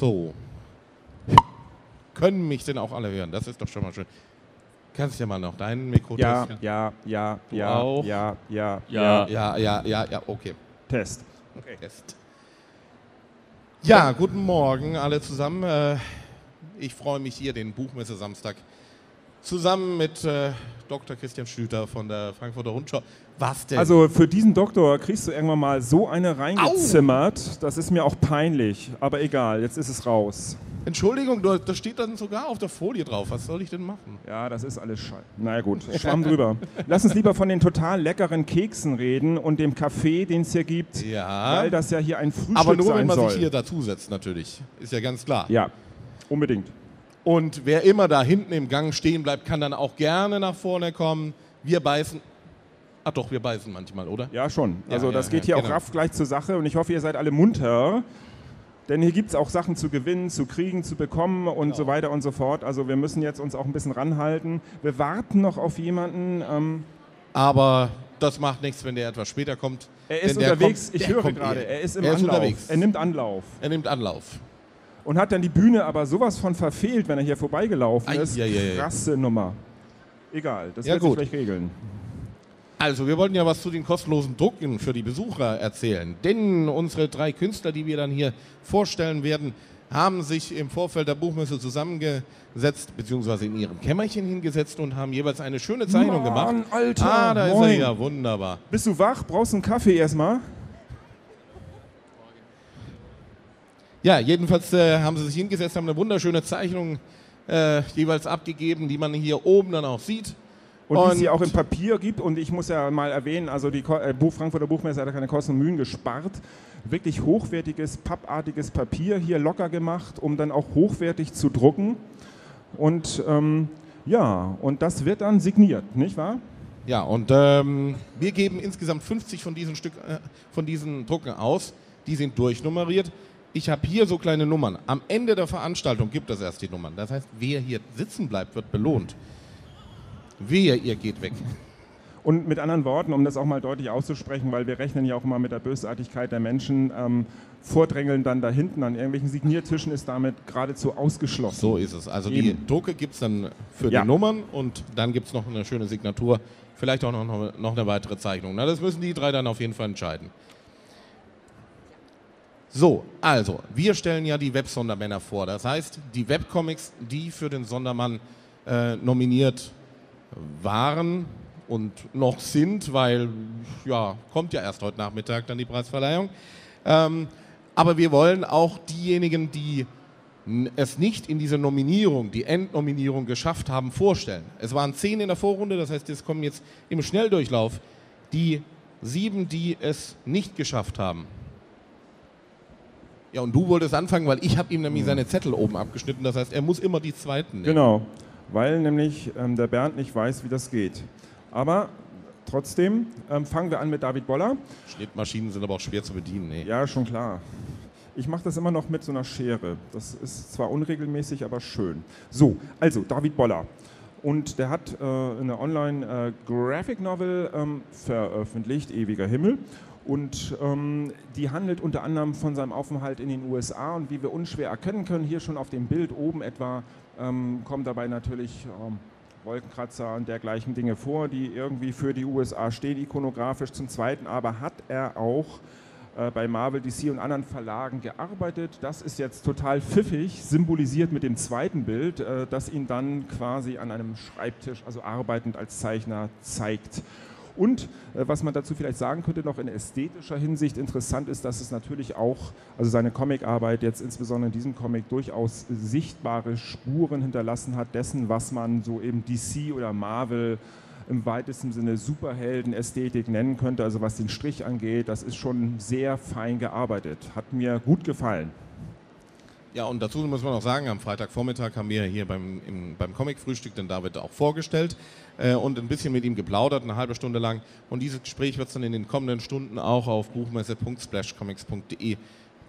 So. Können mich denn auch alle hören? Das ist doch schon mal schön. Kannst du ja mal noch dein Mikro Ja, testen? ja, ja, Du ja, auch? ja, ja, Ja. Ja, ja, ja, ja, okay. Test. Test. Ja, guten Morgen alle zusammen. Äh, Ich freue mich hier den Buchmesse Samstag zusammen mit äh, Dr. Christian Schlüter von der Frankfurter Rundschau. Was denn? Also für diesen Doktor kriegst du irgendwann mal so eine reingezimmert. Das ist mir auch peinlich. Aber egal, jetzt ist es raus. Entschuldigung, da da steht dann sogar auf der Folie drauf. Was soll ich denn machen? Ja, das ist alles Scheiße. Na ja, gut, Schwamm drüber. Lass uns lieber von den total leckeren Keksen reden und dem Kaffee, den es hier gibt. Ja. Weil das ja hier ein Frühstück Aber nur, sein wenn man soll. sich hier dazusetzt, natürlich. Ist ja ganz klar. ja, unbedingt. Und wer immer da hinten im Gang stehen bleibt, kann dann auch gerne nach vorne kommen. Wir beißen. Ach doch, wir beißen manchmal, oder? Ja, schon. Ja, Also ja, das geht ja, hier auch genau. raff gleich zur Sache und ich hoffe, ihr seid alle munter. Denn hier gibt es auch Sachen zu gewinnen, zu kriegen, zu bekommen und Genau. so weiter und so fort. Also wir müssen jetzt uns auch ein bisschen ranhalten. Wir warten noch auf jemanden. Ähm, Aber das macht nichts, wenn der etwas später kommt. er ist unterwegs, kommt- ich höre gerade, eh. er ist im Er ist Anlauf. unterwegs. Er nimmt Anlauf. Er nimmt Anlauf. Und hat dann die Bühne aber sowas von verfehlt, wenn er hier vorbeigelaufen Ei, ist. ei, ei, ei. Krasse Nummer. Egal, das Ja, wird gut. sich gleich regeln. Also, wir wollten ja was zu den kostenlosen Drucken für die Besucher erzählen. Denn unsere drei Künstler, die wir dann hier vorstellen werden, haben sich im Vorfeld der Buchmesse zusammengesetzt, beziehungsweise in ihrem Kämmerchen hingesetzt und haben jeweils eine schöne Zeichnung gemacht. Mann, Alter, Ah, da ist er moin. ja, wunderbar. Bist du wach? Brauchst du einen Kaffee erstmal? Ja, jedenfalls äh, haben sie sich hingesetzt, haben eine wunderschöne Zeichnung äh, jeweils abgegeben, die man hier oben dann auch sieht. Und, die es Und- hier auch im Papier gibt. Und ich muss ja mal erwähnen, also die äh, Frankfurter Buchmesse hat ja keine Kosten und Mühen gespart. Wirklich hochwertiges, pappartiges Papier hier locker gemacht, um dann auch hochwertig zu drucken. Und ähm, ja, und das wird dann signiert, nicht wahr? Ja, und ähm, wir geben insgesamt 50 von diesen, Stück, äh, von diesen Drucken aus. Die sind durchnummeriert. Ich habe hier so kleine Nummern. Am Ende der Veranstaltung gibt es erst die Nummern. Das heißt, wer hier sitzen bleibt, wird belohnt. Wehe, ihr geht weg. Und mit anderen Worten, um das auch mal deutlich auszusprechen, weil wir rechnen ja auch immer mit der Bösartigkeit der Menschen, ähm, Vordrängeln dann da hinten an irgendwelchen Signiertischen ist damit geradezu ausgeschlossen. So ist es. Also Eben. die Drucke gibt es dann für Ja. die Nummern und dann gibt es noch eine schöne Signatur. Vielleicht auch noch, noch eine weitere Zeichnung. Na, das müssen die drei dann auf jeden Fall entscheiden. So, also, wir stellen ja die Websondermänner vor. Das heißt, die Webcomics, die für den Sondermann äh, nominiert waren und noch sind, weil, ja, kommt ja erst heute Nachmittag dann die Preisverleihung. Ähm, aber wir wollen auch diejenigen, die es nicht in diese Nominierung, die Endnominierung geschafft haben, vorstellen. Es waren zehn in der Vorrunde, das heißt, es kommen jetzt im Schnelldurchlauf die sieben, die es nicht geschafft haben. Ja, und du wolltest anfangen, weil ich habe ihm nämlich seine Zettel oben abgeschnitten. Das heißt, er muss immer die zweiten nehmen. Genau, weil nämlich ähm, der Bernd nicht weiß, wie das geht. Aber trotzdem ähm, fangen wir an mit David Boller. Schnittmaschinen sind aber auch schwer zu bedienen. Nee. Ja, schon klar. Ich mache das immer noch mit so einer Schere. Das ist zwar unregelmäßig, aber schön. So, also David Boller. Und der hat äh, eine Online-Graphic-Novel ähm, veröffentlicht, Ewiger Himmel. Und ähm, die handelt unter anderem von seinem Aufenthalt in den USA. Und wie wir unschwer erkennen können, hier schon auf dem Bild oben etwa, ähm, kommen dabei natürlich ähm, Wolkenkratzer und dergleichen Dinge vor, die irgendwie für die USA stehen, ikonografisch. Zum Zweiten aber hat er auch äh, bei Marvel, DC und anderen Verlagen gearbeitet. Das ist jetzt total pfiffig, symbolisiert mit dem zweiten Bild, äh, das ihn dann quasi an einem Schreibtisch, also arbeitend als Zeichner, zeigt. Und äh, was man dazu vielleicht sagen könnte, noch in ästhetischer Hinsicht interessant ist, dass es natürlich auch, also seine Comicarbeit jetzt insbesondere in diesem Comic durchaus sichtbare Spuren hinterlassen hat dessen, was man so eben DC oder Marvel im weitesten Sinne Superhelden-Ästhetik nennen könnte, also was den Strich angeht, das ist schon sehr fein gearbeitet. Hat mir gut gefallen. Ja, und dazu muss man auch sagen, am Freitagvormittag haben wir hier beim, im, beim Comic-Frühstück den David auch vorgestellt äh, und ein bisschen mit ihm geplaudert, eine halbe Stunde lang. Und dieses Gespräch wird es dann in den kommenden Stunden auch auf buchmesse.splashcomics.de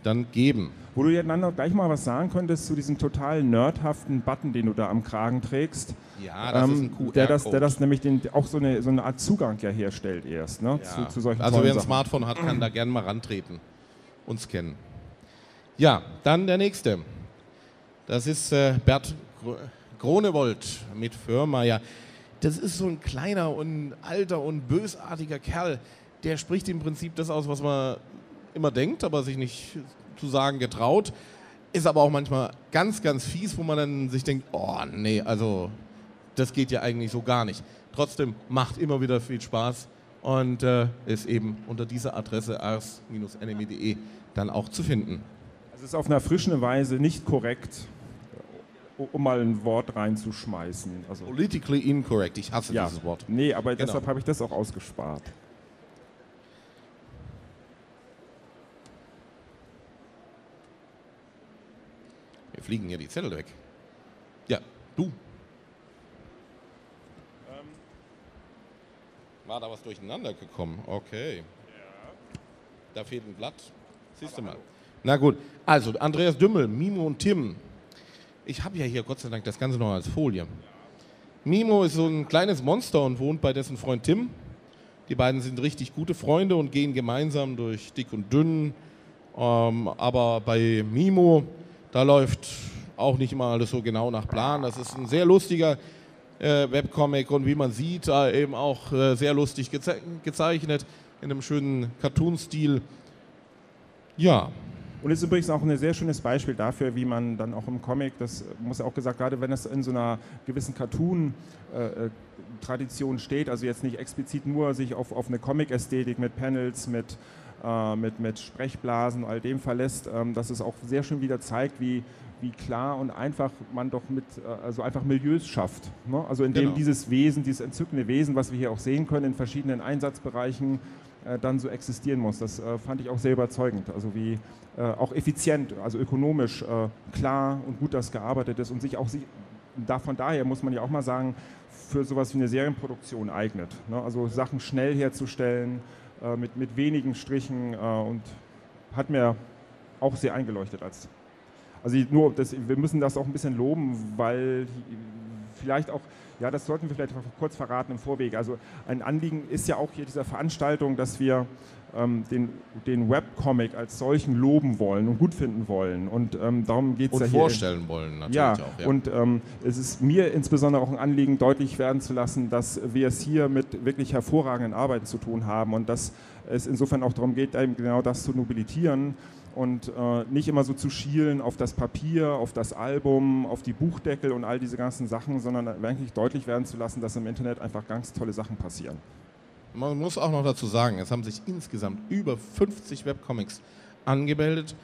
dann geben. Wo du ja dann noch gleich mal was sagen könntest zu diesem total nerdhaften Button, den du da am Kragen trägst. Ja, das ist ein Ähm, der, das, der das nämlich den, auch so eine, so eine Art Zugang ja herstellt erst ne, Ja. zu, zu solchen Also wer ein. Smartphone hat, kann da gerne mal rantreten und scannen. Ja, dann der nächste. Das ist äh, Bert Gronewold mit Firmeier. Das ist so ein kleiner und alter und bösartiger Kerl. Der spricht im Prinzip das aus, was man immer denkt, aber sich nicht zu sagen getraut. Ist aber auch manchmal ganz, ganz fies, wo man dann sich denkt, oh nee, also das geht ja eigentlich so gar nicht. Trotzdem macht immer wieder viel Spaß und äh, ist eben unter dieser Adresse ars-enemy.de dann auch zu finden. Es ist auf einer frischen Weise nicht korrekt, um mal ein Wort reinzuschmeißen. Also Politically incorrect, ich hasse ja, dieses Wort. Nee, aber genau. deshalb habe ich das auch ausgespart. Wir fliegen hier die Zettel weg. Ja, du. Ähm. War da was durcheinander gekommen? Okay. Ja. Da fehlt ein Blatt. Siehst du mal. Na gut, also Andreas Dümmel, Mimo und Tim. Ich habe ja hier Gott sei Dank das Ganze noch als Folie. Mimo ist so ein kleines Monster und wohnt bei dessen Freund Tim. Die beiden sind richtig gute Freunde und gehen gemeinsam durch dick und dünn. Ähm, aber bei Mimo, da läuft auch nicht immer alles so genau nach Plan. Das ist ein sehr lustiger äh, Webcomic und wie man sieht, äh, eben auch äh, sehr lustig geze gezeichnet in einem schönen Cartoon-Stil. Ja, und ist übrigens auch ein sehr schönes Beispiel dafür, wie man dann auch im Comic, das muss ja auch gesagt, gerade wenn es in so einer gewissen Cartoon-Tradition steht, also jetzt nicht explizit nur sich auf, auf eine Comic-Ästhetik mit Panels, mit, äh, mit, mit Sprechblasen all dem verlässt, ähm, dass es auch sehr schön wieder zeigt, wie, wie klar und einfach man doch mit, äh, also einfach Milieus schafft. Ne? Also indem genau. dieses Wesen, dieses entzückende Wesen, was wir hier auch sehen können in verschiedenen Einsatzbereichen, dann so existieren muss. Das äh, fand ich auch sehr überzeugend. Also wie äh, auch effizient, also ökonomisch klar und gut das gearbeitet ist und sich auch von daher muss man ja auch mal sagen, für sowas wie eine Serienproduktion eignet. Ne? Also Sachen schnell herzustellen, mit, mit wenigen Strichen und hat mir auch sehr eingeleuchtet als. Also nur, das, wir müssen das auch ein bisschen loben, weil vielleicht auch ja, das sollten wir vielleicht kurz verraten im Vorweg. Also ein Anliegen ist ja auch hier dieser Veranstaltung, dass wir ähm, den, den Webcomic als solchen loben wollen und gut finden wollen. Und ähm, darum geht es ja hier. Und vorstellen wollen natürlich ja, auch. Ja, und ähm, es ist mir insbesondere auch ein Anliegen, deutlich werden zu lassen, dass wir es hier mit wirklich hervorragenden Arbeiten zu tun haben und dass es insofern auch darum geht, genau das zu nobilitieren und äh, nicht immer so zu schielen auf das Papier, auf das Album, auf die Buchdeckel und all diese ganzen Sachen, sondern wirklich deutlich werden zu lassen, dass im Internet einfach ganz tolle Sachen passieren. Man muss auch noch dazu sagen, es haben sich insgesamt über 50 Webcomics angemeldet.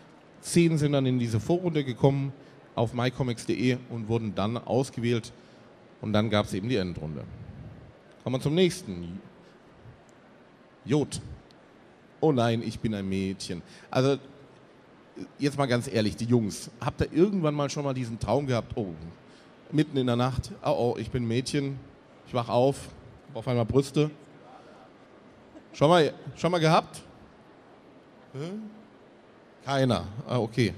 Zehn sind dann in diese Vorrunde gekommen auf mycomics.de und wurden dann ausgewählt. Und dann gab es eben die Endrunde. Kommen wir zum nächsten. Jod. Oh nein, ich bin ein Mädchen. Also jetzt mal ganz ehrlich, die Jungs, habt ihr irgendwann mal schon mal diesen Traum gehabt, oh, mitten in der Nacht, oh, oh ich bin Mädchen, ich wach auf, auf einmal Brüste. Schon mal, schon mal gehabt? Keiner. Ah, okay.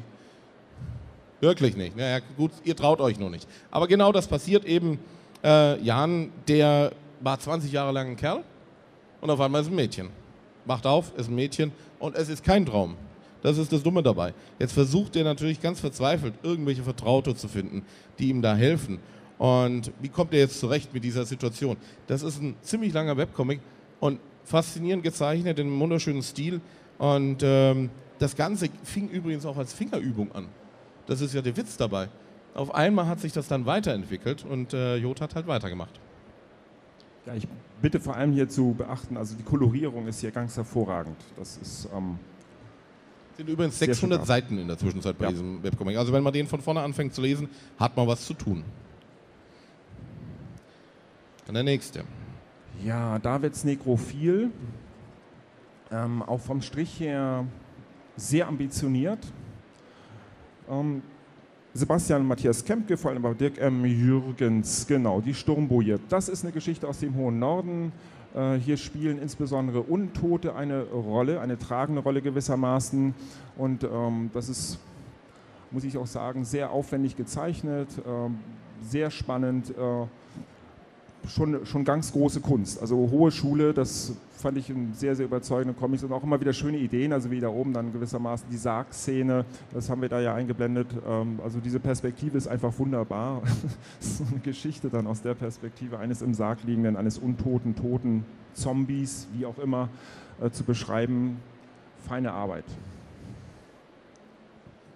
Wirklich nicht. Naja, gut, ihr traut euch noch nicht. Aber genau das passiert eben. Äh, Jan, der war 20 Jahre lang ein Kerl und auf einmal ist ein Mädchen. Macht auf, ist ein Mädchen und es ist kein Traum. Das ist das Dumme dabei. Jetzt versucht er natürlich ganz verzweifelt, irgendwelche Vertraute zu finden, die ihm da helfen. Und wie kommt er jetzt zurecht mit dieser Situation? Das ist ein ziemlich langer Webcomic und faszinierend gezeichnet in einem wunderschönen Stil. Und ähm, das Ganze fing übrigens auch als Fingerübung an. Das ist ja der Witz dabei. Auf einmal hat sich das dann weiterentwickelt und äh, Jod hat halt weitergemacht. Ja, ich bitte vor allem hier zu beachten, also die Kolorierung ist hier ganz hervorragend. Das ist ähm, sind übrigens 600 Seiten in der Zwischenzeit bei ja. diesem Webcomic. Also wenn man den von vorne anfängt zu lesen, hat man was zu tun. Dann der nächste. Ja, Davids Nekrophil. Ähm, auch vom Strich her sehr ambitioniert. Ähm, Sebastian Matthias Kempke, vor allem aber Dirk M. Jürgens, genau, die Sturmboje. Das ist eine Geschichte aus dem hohen Norden. Äh, hier spielen insbesondere Untote eine Rolle, eine tragende Rolle gewissermaßen. Und ähm, das ist, muss ich auch sagen, sehr aufwendig gezeichnet, äh, sehr spannend. Äh, schon, schon ganz große Kunst. Also hohe Schule, das fand ich ein sehr, sehr überzeugende Comics und auch immer wieder schöne Ideen, also wie da oben dann gewissermaßen die Sarg-Szene, das haben wir da ja eingeblendet. Ähm, also diese Perspektive ist einfach wunderbar. so eine Geschichte dann aus der Perspektive eines im Sarg liegenden, eines untoten, toten Zombies, wie auch immer, äh, zu beschreiben. Feine Arbeit.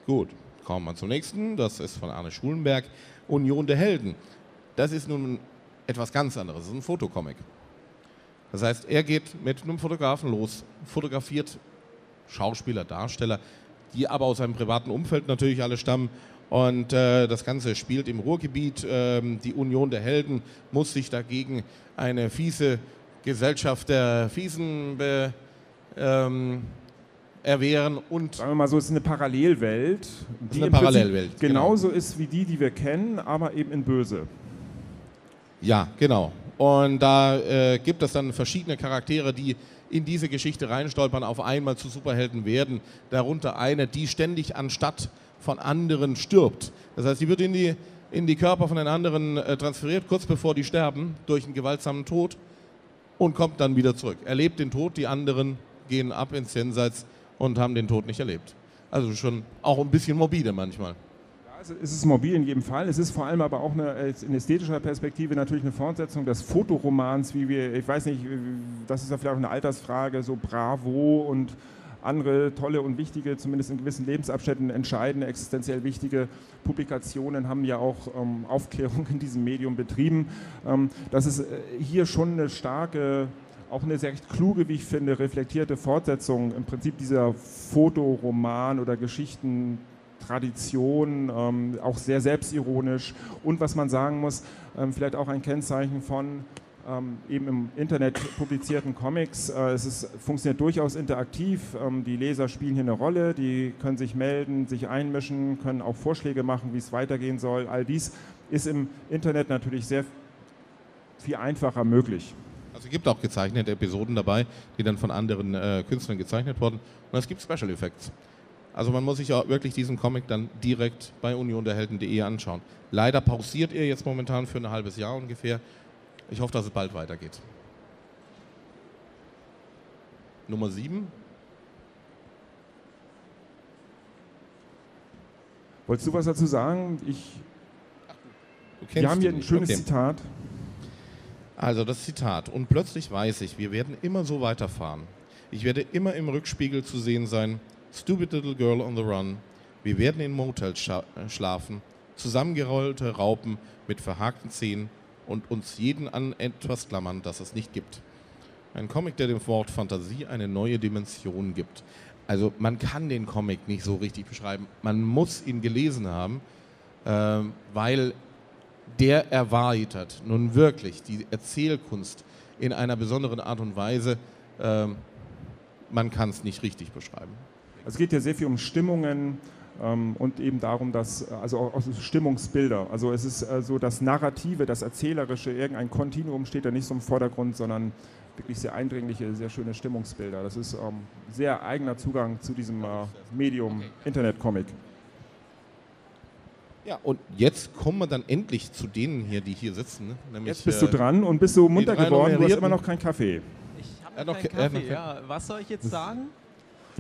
Gut, kommen wir zum nächsten. Das ist von Arne Schulenberg, Union der Helden. Das ist nun etwas ganz anderes. Das ist ein Fotocomic. Das heißt, er geht mit einem Fotografen los, fotografiert Schauspieler, Darsteller, die aber aus seinem privaten Umfeld natürlich alle stammen. Und äh, das Ganze spielt im Ruhrgebiet. Ähm, die Union der Helden muss sich dagegen eine fiese Gesellschaft der Fiesen be, ähm, erwehren und. Sagen wir mal so, es ist eine Parallelwelt, die eine Parallelwelt, genau. genauso genau. ist wie die, die wir kennen, aber eben in böse. Ja, genau. Und da äh, gibt es dann verschiedene Charaktere, die in diese Geschichte reinstolpern, auf einmal zu Superhelden werden. Darunter eine, die ständig anstatt von anderen stirbt. Das heißt, die wird in die, in die Körper von den anderen äh, transferiert, kurz bevor die sterben, durch einen gewaltsamen Tod und kommt dann wieder zurück. Erlebt den Tod, die anderen gehen ab ins Jenseits und haben den Tod nicht erlebt. Also schon auch ein bisschen morbide manchmal. Also es ist mobil in jedem Fall. Es ist vor allem aber auch eine, in ästhetischer Perspektive natürlich eine Fortsetzung des Fotoromans, wie wir, ich weiß nicht, das ist ja vielleicht auch eine Altersfrage, so Bravo und andere tolle und wichtige, zumindest in gewissen Lebensabschnitten entscheidende, existenziell wichtige Publikationen haben ja auch ähm, Aufklärung in diesem Medium betrieben. Ähm, das ist äh, hier schon eine starke auch eine sehr kluge, wie ich finde, reflektierte Fortsetzung im Prinzip dieser Fotoroman oder Geschichten Tradition, ähm, auch sehr selbstironisch und was man sagen muss, ähm, vielleicht auch ein Kennzeichen von ähm, eben im Internet publizierten Comics. Äh, es ist, funktioniert durchaus interaktiv. Ähm, die Leser spielen hier eine Rolle, die können sich melden, sich einmischen, können auch Vorschläge machen, wie es weitergehen soll. All dies ist im Internet natürlich sehr viel einfacher möglich. Also es gibt auch gezeichnete Episoden dabei, die dann von anderen äh, Künstlern gezeichnet wurden. Und es gibt Special Effects. Also man muss sich auch wirklich diesen Comic dann direkt bei unionderhelden.de anschauen. Leider pausiert er jetzt momentan für ein halbes Jahr ungefähr. Ich hoffe, dass es bald weitergeht. Nummer 7. Wolltest du was dazu sagen? Ich, wir haben hier ein schönes okay. Zitat. Also das Zitat. Und plötzlich weiß ich, wir werden immer so weiterfahren. Ich werde immer im Rückspiegel zu sehen sein, Stupid Little Girl on the Run. Wir werden in Motels scha schlafen, zusammengerollte Raupen mit verhakten Zähnen und uns jeden an etwas klammern, das es nicht gibt. Ein Comic, der dem Wort Fantasie eine neue Dimension gibt. Also man kann den Comic nicht so richtig beschreiben. Man muss ihn gelesen haben, äh, weil der erweitert nun wirklich die Erzählkunst in einer besonderen Art und Weise. Äh, man kann es nicht richtig beschreiben. Es geht ja sehr viel um Stimmungen ähm, und eben darum, dass, also auch, auch Stimmungsbilder. Also es ist äh, so das Narrative, das Erzählerische, irgendein Kontinuum steht da nicht so im Vordergrund, sondern wirklich sehr eindringliche, sehr schöne Stimmungsbilder. Das ist ähm, sehr eigener Zugang zu diesem äh, Medium Internet-Comic. Ja, und jetzt kommen wir dann endlich zu denen hier, die hier sitzen. Ne? Nämlich, jetzt bist du äh, dran und bist du munter geworden, du hast immer noch keinen Kaffee. Ich habe noch, keinen Kaffee, ja. Was soll ich jetzt sagen?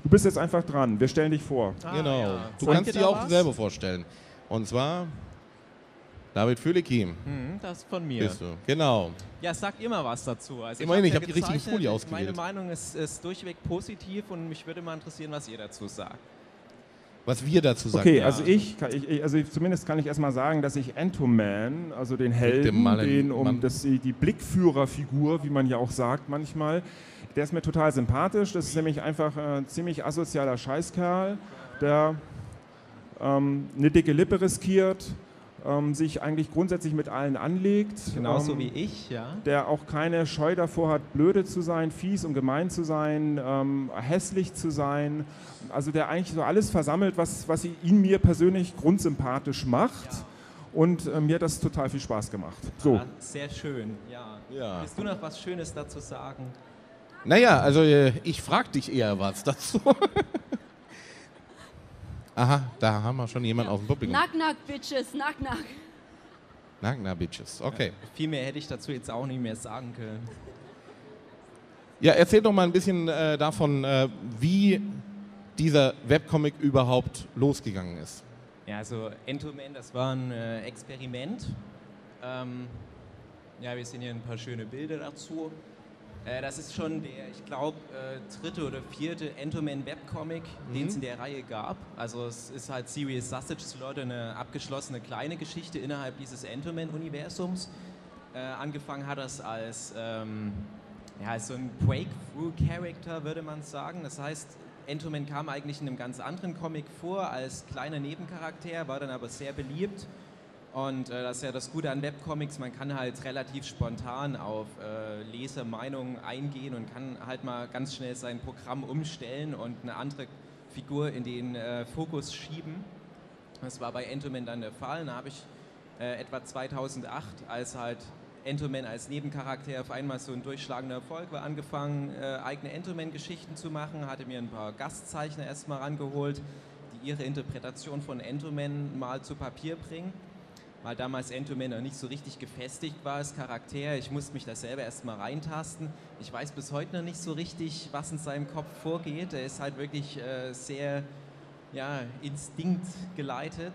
Du bist jetzt einfach dran. Wir stellen dich vor. Ah, genau. Ja. Du kannst dir auch was? selber vorstellen. Und zwar David Fülikim. Mhm, das ist von mir. Bist du. Genau. Ja, sag immer was dazu. Also Immerhin, ich habe hab die richtige Folie ausgewählt. Meine Meinung ist, ist durchweg positiv und mich würde mal interessieren, was ihr dazu sagt was wir dazu sagen. Okay, also ich, ich, also zumindest kann ich erstmal sagen, dass ich Entoman, also den Helden, den um das, die Blickführerfigur, wie man ja auch sagt manchmal, der ist mir total sympathisch. Das ist nämlich einfach ein ziemlich asozialer Scheißkerl, der ähm, eine dicke Lippe riskiert, ähm, sich eigentlich grundsätzlich mit allen anlegt. Genauso ähm, wie ich, ja. Der auch keine Scheu davor hat, blöde zu sein, fies und gemein zu sein, ähm, hässlich zu sein. Also der eigentlich so alles versammelt, was, was ihn mir persönlich grundsympathisch macht. Ja. Und äh, mir hat das total viel Spaß gemacht. So. Ah, sehr schön, ja. ja. Willst du noch was Schönes dazu sagen? Naja, also äh, ich frage dich eher was dazu. Aha, da haben wir schon jemanden ja. aus dem Publikum. Nack, nack, Bitches, nack, nack. Nagna Bitches, okay. Ja, viel mehr hätte ich dazu jetzt auch nicht mehr sagen können. Ja, erzähl doch mal ein bisschen äh, davon, äh, wie dieser Webcomic überhaupt losgegangen ist. Ja, also Entoman, das war ein äh, Experiment. Ähm, ja, wir sehen hier ein paar schöne Bilder dazu. Äh, das ist schon der, ich glaube, äh, dritte oder vierte Entoman Webcomic, mhm. den es in der Reihe gab. Also es ist halt Serious Sausage Slaughter eine abgeschlossene kleine Geschichte innerhalb dieses Entoman-Universums. Äh, angefangen hat das als, ähm, ja, als so ein Breakthrough-Character, würde man sagen. Das heißt, Entoman kam eigentlich in einem ganz anderen Comic vor als kleiner Nebencharakter, war dann aber sehr beliebt und äh, das ist ja das Gute an Webcomics, man kann halt relativ spontan auf äh, Lesermeinungen eingehen und kann halt mal ganz schnell sein Programm umstellen und eine andere Figur in den äh, Fokus schieben. Das war bei Entoman dann der Fall. Da habe ich äh, etwa 2008, als halt Entoman als Nebencharakter auf einmal so ein durchschlagender Erfolg war, angefangen, äh, eigene Entoman-Geschichten zu machen, hatte mir ein paar Gastzeichner erstmal rangeholt, die ihre Interpretation von Entoman mal zu Papier bringen weil damals Entoman noch nicht so richtig gefestigt war als Charakter. Ich musste mich da selber erstmal reintasten. Ich weiß bis heute noch nicht so richtig, was in seinem Kopf vorgeht. Er ist halt wirklich äh, sehr ja, instinktgeleitet.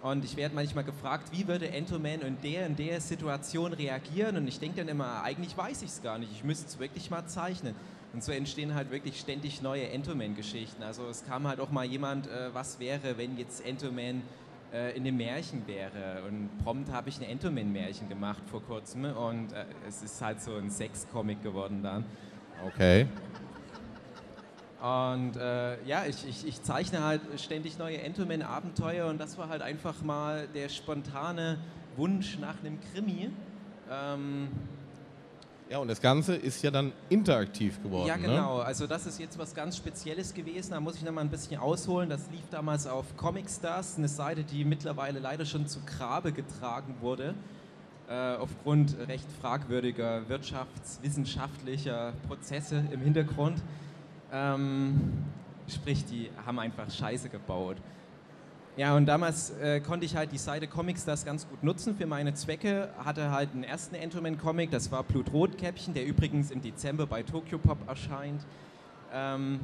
Und ich werde manchmal gefragt, wie würde Entoman in der in der Situation reagieren? Und ich denke dann immer, eigentlich weiß ich es gar nicht. Ich müsste es wirklich mal zeichnen. Und so entstehen halt wirklich ständig neue Entoman-Geschichten. Also es kam halt auch mal jemand, äh, was wäre, wenn jetzt Entoman äh, in dem Märchen wäre. Und prompt habe ich ein Entoman-Märchen gemacht vor kurzem und äh, es ist halt so ein Sex-Comic geworden dann. Okay. Und äh, ja, ich, ich, ich, zeichne halt ständig neue Entoman-Abenteuer und das war halt einfach mal der spontane Wunsch nach einem Krimi. Ähm, ja, und das Ganze ist ja dann interaktiv geworden. Ja, ne? genau. Ne? Also das ist jetzt was ganz Spezielles gewesen. Da muss ich noch mal ein bisschen ausholen. Das lief damals auf Comic Stars, eine Seite, die mittlerweile leider schon zu Grabe getragen wurde. Äh, aufgrund recht fragwürdiger wirtschaftswissenschaftlicher Prozesse im Hintergrund. Ähm, sprich, die haben einfach Scheiße gebaut. Ja, und damals äh, konnte ich halt die Seite Comics das ganz gut nutzen für meine Zwecke. Hatte halt einen ersten Entoman-Comic, das war Blutrotkäppchen, der übrigens im Dezember bei Tokyo Pop erscheint. Ähm,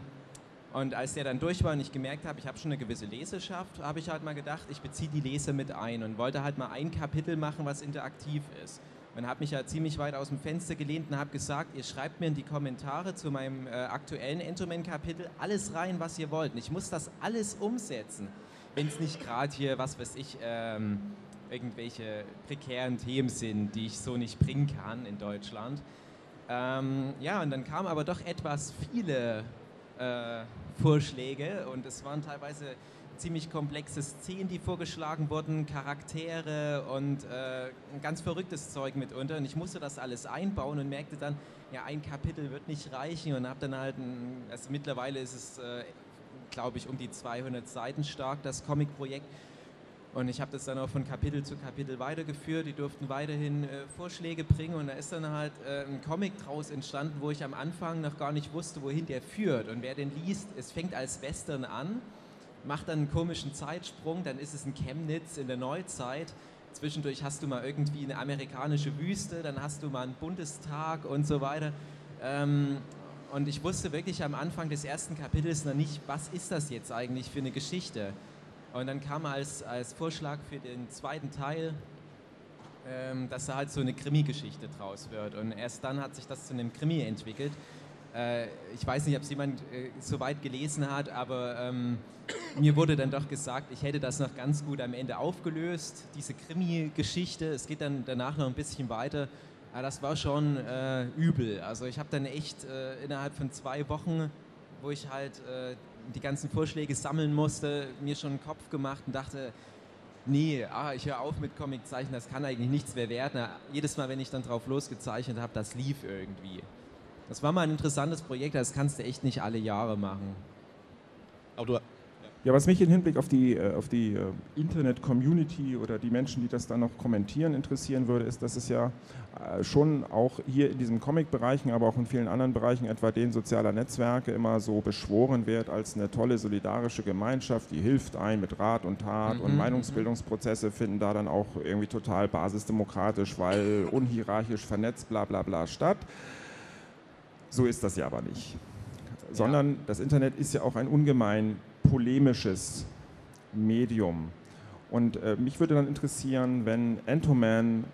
und als der dann durch war und ich gemerkt habe, ich habe schon eine gewisse Leserschaft, habe ich halt mal gedacht, ich beziehe die Leser mit ein und wollte halt mal ein Kapitel machen, was interaktiv ist. Und habe mich halt ziemlich weit aus dem Fenster gelehnt und habe gesagt, ihr schreibt mir in die Kommentare zu meinem äh, aktuellen Entoman-Kapitel alles rein, was ihr wollt. Und ich muss das alles umsetzen wenn es nicht gerade hier, was weiß ich, ähm, irgendwelche prekären Themen sind, die ich so nicht bringen kann in Deutschland. Ähm, ja, und dann kamen aber doch etwas viele äh, Vorschläge und es waren teilweise ziemlich komplexe Szenen, die vorgeschlagen wurden, Charaktere und äh, ganz verrücktes Zeug mitunter. Und ich musste das alles einbauen und merkte dann, ja, ein Kapitel wird nicht reichen und habe dann halt, ein, also mittlerweile ist es äh, glaube ich, um die 200 Seiten stark, das Comic-Projekt. Und ich habe das dann auch von Kapitel zu Kapitel weitergeführt. Die durften weiterhin äh, Vorschläge bringen und da ist dann halt äh, ein Comic draus entstanden, wo ich am Anfang noch gar nicht wusste, wohin der führt. Und wer den liest, es fängt als Western an, macht dann einen komischen Zeitsprung, dann ist es ein Chemnitz in der Neuzeit. Zwischendurch hast du mal irgendwie eine amerikanische Wüste, dann hast du mal einen Bundestag und so weiter. Ähm, und ich wusste wirklich am Anfang des ersten Kapitels noch nicht, was ist das jetzt eigentlich für eine Geschichte. Und dann kam als, als Vorschlag für den zweiten Teil, ähm, dass da halt so eine Krimi-Geschichte draus wird. Und erst dann hat sich das zu einem Krimi entwickelt. Äh, ich weiß nicht, ob es jemand äh, so weit gelesen hat, aber ähm, mir wurde dann doch gesagt, ich hätte das noch ganz gut am Ende aufgelöst, diese Krimi-Geschichte. Es geht dann danach noch ein bisschen weiter ja, das war schon äh, übel. Also ich habe dann echt äh, innerhalb von zwei Wochen, wo ich halt äh, die ganzen Vorschläge sammeln musste, mir schon einen Kopf gemacht und dachte, nee, ah, ich höre auf mit Comiczeichnen, das kann eigentlich nichts mehr werden. jedes Mal, wenn ich dann drauf losgezeichnet habe, das lief irgendwie. Das war mal ein interessantes Projekt, das kannst du echt nicht alle Jahre machen. Aber du, Ja, was mich im Hinblick auf die, äh, auf die äh, Internet-Community oder die Menschen, die das dann noch kommentieren, interessieren würde, ist, dass es ja äh, schon auch hier in diesen Comic-Bereichen, aber auch in vielen anderen Bereichen, etwa den sozialer Netzwerke, immer so beschworen wird als eine tolle solidarische Gemeinschaft, die hilft ein mit Rat und Tat mhm, und mhm. Meinungsbildungsprozesse finden da dann auch irgendwie total basisdemokratisch, weil unhierarchisch vernetzt, bla bla bla statt. So ist das ja aber nicht. Sondern das Internet ist ja auch ein ungemein polemisches Medium. Und äh, mich würde dann interessieren, wenn Entoman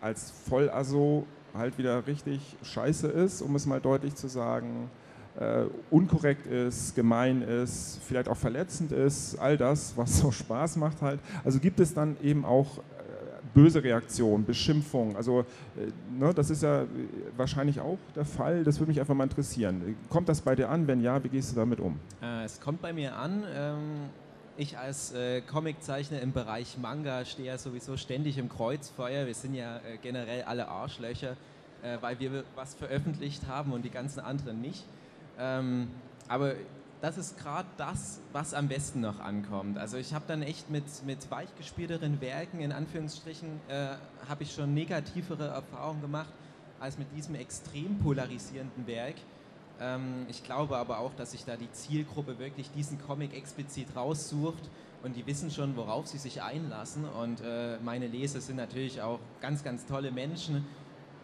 als Vollasso halt wieder richtig scheiße ist, um es mal deutlich zu sagen, äh, unkorrekt ist, gemein ist, vielleicht auch verletzend ist, all das, was so Spaß macht halt. Also gibt es dann eben auch böse Reaktion, Beschimpfung. Also äh, ne, das ist ja wahrscheinlich auch der Fall. Das würde mich einfach mal interessieren. Kommt das bei dir an? Wenn ja, wie gehst du damit um? Äh, es kommt bei mir an. Ähm, ich als äh, Comiczeichner im Bereich Manga stehe ja sowieso ständig im Kreuzfeuer. Wir sind ja äh, generell alle Arschlöcher, äh, weil wir was veröffentlicht haben und die ganzen anderen nicht. Ähm, aber das ist gerade das, was am besten noch ankommt. Also ich habe dann echt mit, mit weichgespielteren Werken, in Anführungsstrichen, äh, habe ich schon negativere Erfahrungen gemacht als mit diesem extrem polarisierenden Werk. Ähm, ich glaube aber auch, dass sich da die Zielgruppe wirklich diesen Comic explizit raussucht und die wissen schon, worauf sie sich einlassen. Und äh, meine Leser sind natürlich auch ganz, ganz tolle Menschen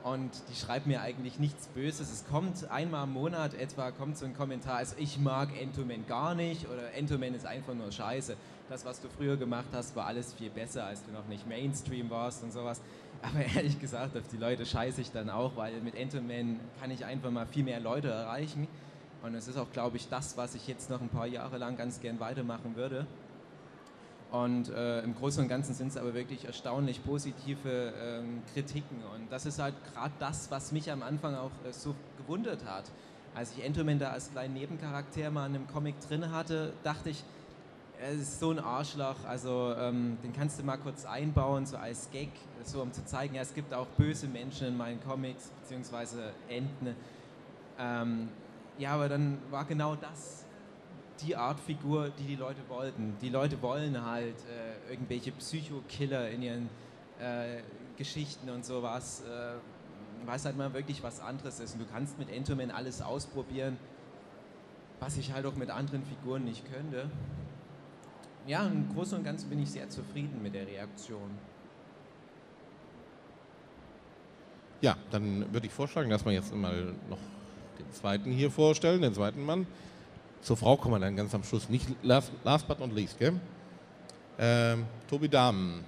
und die schreibt mir eigentlich nichts Böses. Es kommt einmal im Monat etwa kommt so ein Kommentar, also ich mag Entoman gar nicht oder Entoman ist einfach nur scheiße. Das, was du früher gemacht hast, war alles viel besser, als du noch nicht Mainstream warst und sowas. Aber ehrlich gesagt, auf die Leute scheiße ich dann auch, weil mit Entoman kann ich einfach mal viel mehr Leute erreichen. Und es ist auch, glaube ich, das, was ich jetzt noch ein paar Jahre lang ganz gern weitermachen würde. Und äh, im Großen und Ganzen sind es aber wirklich erstaunlich positive ähm, Kritiken. Und das ist halt gerade das, was mich am Anfang auch äh, so gewundert hat. Als ich Entoman da als kleinen Nebencharakter mal in einem Comic drin hatte, dachte ich, er ist so ein Arschloch, also ähm, den kannst du mal kurz einbauen, so als Gag, so um zu zeigen, ja, es gibt auch böse Menschen in meinen Comics, beziehungsweise Enten. Ähm, ja, aber dann war genau das die Art Figur, die die Leute wollten. Die Leute wollen halt äh, irgendwelche Psychokiller in ihren äh, Geschichten und sowas, äh, weil es halt mal wirklich was anderes ist. Und du kannst mit Entoman alles ausprobieren, was ich halt auch mit anderen Figuren nicht könnte. Ja, im Großen und Ganzen bin ich sehr zufrieden mit der Reaktion. Ja, dann würde ich vorschlagen, dass wir jetzt mal noch den zweiten hier vorstellen, den zweiten Mann. Zur Frau kommen wir dann ganz am Schluss. Nicht last, last but not least, gell? Ähm, Tobi Dahmen.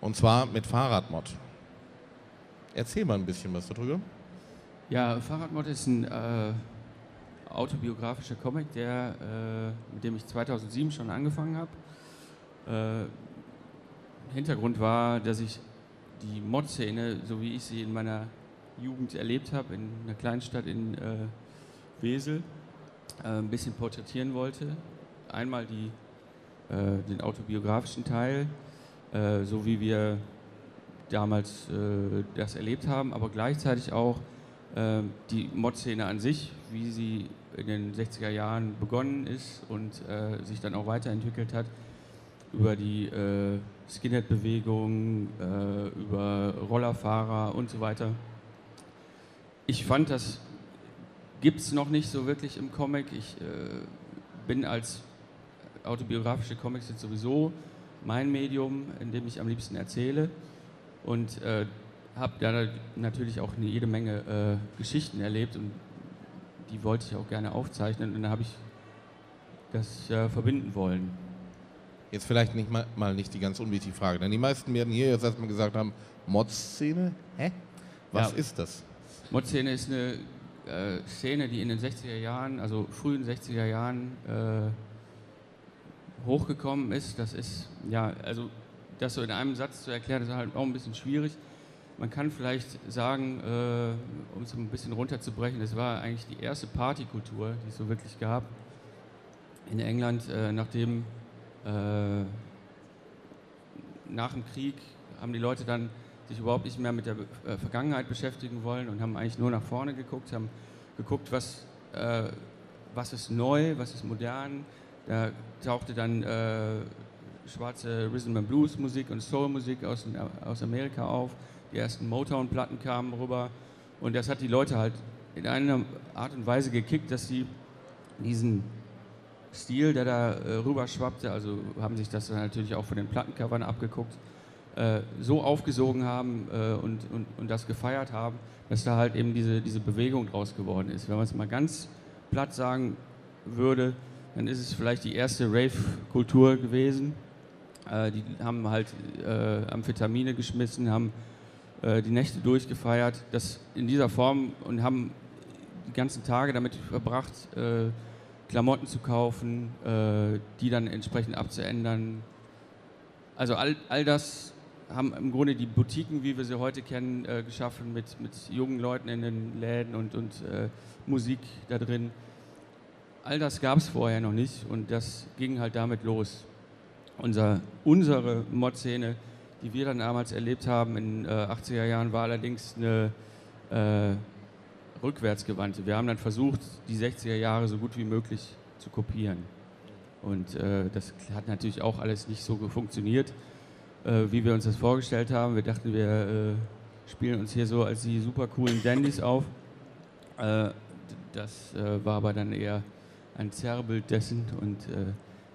Und zwar mit Fahrradmod. Erzähl mal ein bisschen was darüber. Ja, Fahrradmod ist ein äh, autobiografischer Comic, der, äh, mit dem ich 2007 schon angefangen habe. Äh, Hintergrund war, dass ich die Mod-Szene, so wie ich sie in meiner Jugend erlebt habe, in einer Kleinstadt in äh, Wesel, ein bisschen porträtieren wollte. Einmal die, äh, den autobiografischen Teil, äh, so wie wir damals äh, das erlebt haben, aber gleichzeitig auch äh, die Mod-Szene an sich, wie sie in den 60er Jahren begonnen ist und äh, sich dann auch weiterentwickelt hat über die Skinhead-Bewegung, über Rollerfahrer und so weiter. Ich fand das gibt es noch nicht so wirklich im Comic. Ich äh, bin als autobiografische Comics jetzt sowieso mein Medium, in dem ich am liebsten erzähle und äh, habe da natürlich auch eine, jede Menge äh, Geschichten erlebt und die wollte ich auch gerne aufzeichnen und dann habe ich das äh, verbinden wollen. Jetzt vielleicht nicht mal, mal, nicht die ganz unwichtige Frage, denn die meisten werden hier jetzt erstmal gesagt haben, Mod-Szene? Hä? Was ja. ist das? Mod-Szene ist eine äh, Szene, die in den 60er Jahren, also frühen 60er Jahren äh, hochgekommen ist. Das ist, ja, also das so in einem Satz zu erklären, ist halt auch ein bisschen schwierig. Man kann vielleicht sagen, äh, um es ein bisschen runterzubrechen, das war eigentlich die erste Partykultur, die es so wirklich gab in England, äh, nachdem äh, nach dem Krieg haben die Leute dann sich überhaupt nicht mehr mit der äh, Vergangenheit beschäftigen wollen und haben eigentlich nur nach vorne geguckt, haben geguckt, was, äh, was ist neu, was ist modern. Da tauchte dann äh, schwarze Rhythm and Blues Musik und Soul Musik aus, aus Amerika auf. Die ersten Motown-Platten kamen rüber und das hat die Leute halt in einer Art und Weise gekickt, dass sie diesen Stil, der da äh, rüber schwappte, also haben sich das dann natürlich auch von den Plattencovern abgeguckt, äh, so aufgesogen haben äh, und, und, und das gefeiert haben, dass da halt eben diese, diese Bewegung draus geworden ist. Wenn man es mal ganz platt sagen würde, dann ist es vielleicht die erste Rave-Kultur gewesen. Äh, die haben halt äh, Amphetamine geschmissen, haben äh, die Nächte durchgefeiert, das in dieser Form und haben die ganzen Tage damit verbracht, Klamotten zu kaufen, die dann entsprechend abzuändern. Also all, all das haben im Grunde die Boutiquen, wie wir sie heute kennen, äh, geschaffen mit, mit jungen Leuten in den Läden und, und äh, Musik da drin. All das gab es vorher noch nicht und das ging halt damit los. Unser, unsere Mod-Szene, die wir dann damals erlebt haben in äh, 80er Jahren, war allerdings eine äh, rückwärtsgewandte. Wir haben dann versucht, die 60er Jahre so gut wie möglich zu kopieren. Und äh, das hat natürlich auch alles nicht so funktioniert äh, wie wir uns das vorgestellt haben. Wir dachten, wir äh, spielen uns hier so als die super coolen Dandys auf. Äh, das äh, war aber dann eher ein Zerrbild dessen und äh,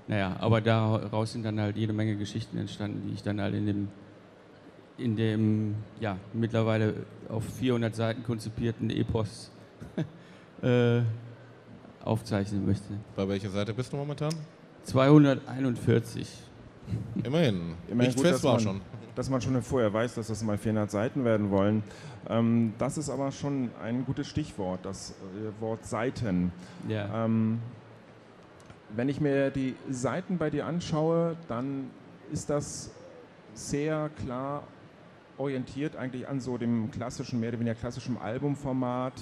naja, aber daraus sind dann halt jede Menge Geschichten entstanden, die ich dann halt in dem, in dem ja, mittlerweile auf 400 Seiten konzipierten Epos äh, aufzeichnen möchte. Bei welcher Seite bist du momentan? 241. Immerhin. Immerhin Nicht gut, fest dass war man, schon. Dass man schon vorher weiß, dass das mal 400 Seiten werden wollen. Ähm, das ist aber schon ein gutes Stichwort, das äh, Wort Seiten. Ja. Ähm, wenn ich mir die Seiten bei dir anschaue, dann ist das sehr klar orientiert eigentlich an so dem klassischen, mehr oder weniger klassischen Albumformat